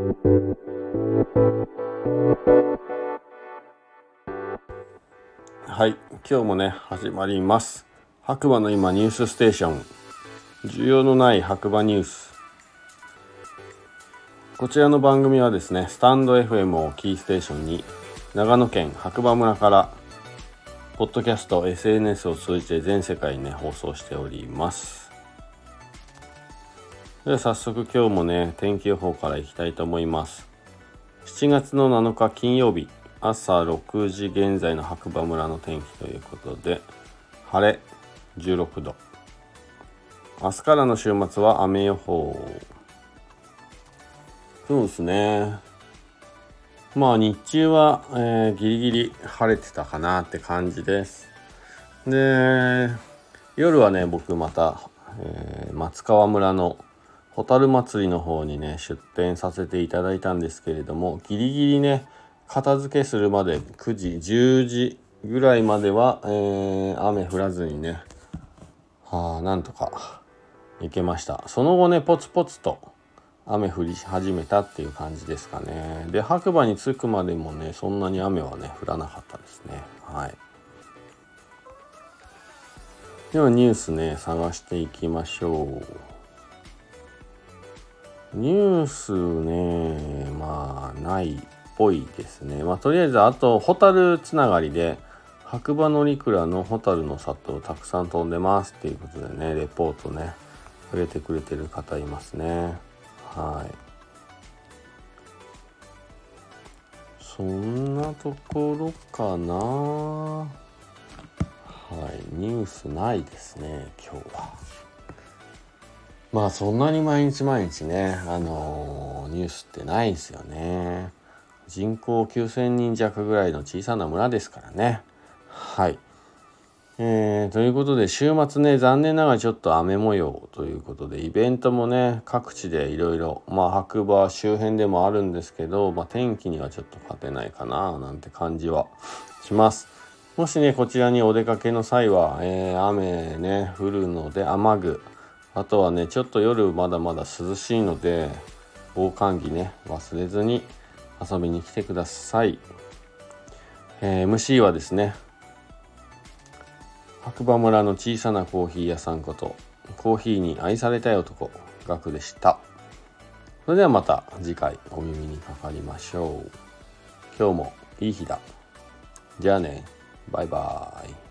はい今日もね始まります。白馬の今ニュースステーション。需要のない白馬ニュース。こちらの番組はですねスタンド FM をキーステーションに長野県白馬村からポッドキャスト SNS を通じて全世界にね放送しております。では早速今日もね天気予報からいきたいと思います。7月の7日金曜日朝6時現在の白馬村の天気ということで晴れ16度。明日からの週末は雨予報。そうですね。まあ日中は、えー、ギリギリ晴れてたかなって感じです。で夜はね僕また、えー、松川村の蛍祭りの方にね出店させていただいたんですけれどもギリギリね片付けするまで9時10時ぐらいまでは、えー、雨降らずにねはあなんとか行けました。その後ねポツポツと雨降り始めたっていう感じですかね。で白馬に着くまでもねそんなに雨はね降らなかったですね。はい。ではニュースね探していきましょう。ニュースねまあないっぽいですね。まあとりあえずあとホタルつながりで白馬乗鞍のホタルの里をたくさん飛んでますっていうことでねレポートね触れてくれてる方いますね。はい。そんなところかな。はいニュースないですね今日は。まあそんなに毎日毎日ねあのー、ニュースってないですよね人口9,000人弱ぐらいの小さな村ですからねはい。えー、ということで週末ね残念ながらちょっと雨模様ということでイベントもね各地でいろいろまあ白馬周辺でもあるんですけど、まあ、天気にはちょっと勝てないかななんて感じはします。もしねこちらにお出かけの際は、えー、雨ね降るので雨具あとはねちょっと夜まだまだ涼しいので防寒着ね忘れずに遊びに来てください。えー、MC はですね白馬村の小さなコーヒー屋さんことコーヒーに愛されたい男ガクでした。それではまた次回お耳にかかりましょう。今日もいい日だ。じゃあね。バイバーイ。